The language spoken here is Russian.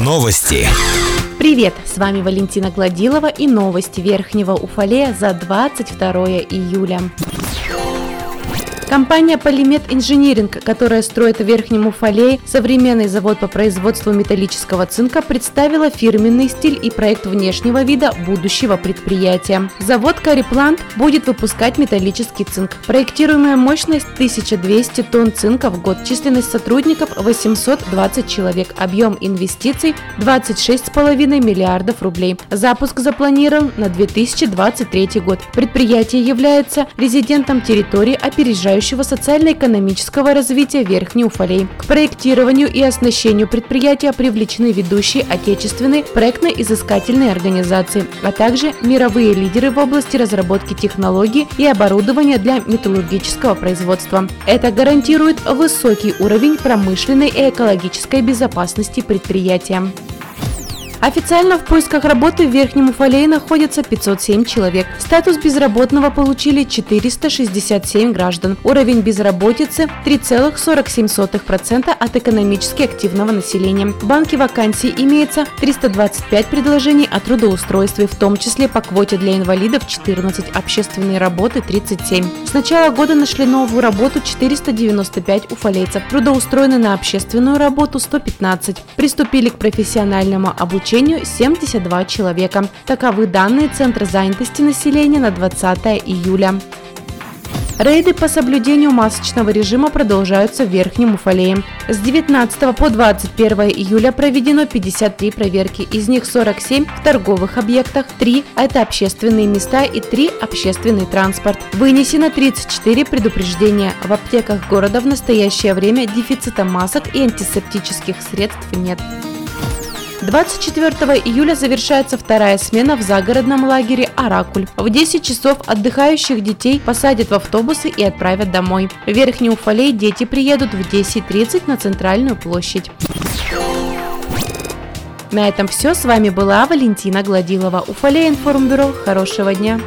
Новости. Привет, с вами Валентина Гладилова и новости Верхнего Уфалея за 22 июля. Компания Polymed Engineering, которая строит в Верхнем Уфалее современный завод по производству металлического цинка, представила фирменный стиль и проект внешнего вида будущего предприятия. Завод Кариплант будет выпускать металлический цинк. Проектируемая мощность 1200 тонн цинка в год, численность сотрудников 820 человек, объем инвестиций 26,5 миллиардов рублей. Запуск запланирован на 2023 год. Предприятие является резидентом территории, опережающей составляющего социально-экономического развития Верхней Уфалей. К проектированию и оснащению предприятия привлечены ведущие отечественные проектно-изыскательные организации, а также мировые лидеры в области разработки технологий и оборудования для металлургического производства. Это гарантирует высокий уровень промышленной и экологической безопасности предприятия. Официально в поисках работы в Верхнем Уфалее находится 507 человек. Статус безработного получили 467 граждан. Уровень безработицы 3,47% от экономически активного населения. В банке вакансий имеется 325 предложений о трудоустройстве, в том числе по квоте для инвалидов 14, общественные работы 37. С начала года нашли новую работу 495 уфалейцев, трудоустроены на общественную работу 115, приступили к профессиональному обучению обучению 72 человека. Таковы данные Центра занятости населения на 20 июля. Рейды по соблюдению масочного режима продолжаются в Верхнем Уфалее. С 19 по 21 июля проведено 53 проверки, из них 47 в торговых объектах, 3 – это общественные места и 3 – общественный транспорт. Вынесено 34 предупреждения. В аптеках города в настоящее время дефицита масок и антисептических средств нет. 24 июля завершается вторая смена в загородном лагере «Оракуль». В 10 часов отдыхающих детей посадят в автобусы и отправят домой. В Верхний Уфалей дети приедут в 10.30 на центральную площадь. На этом все. С вами была Валентина Гладилова. Уфалей информбюро. Хорошего дня.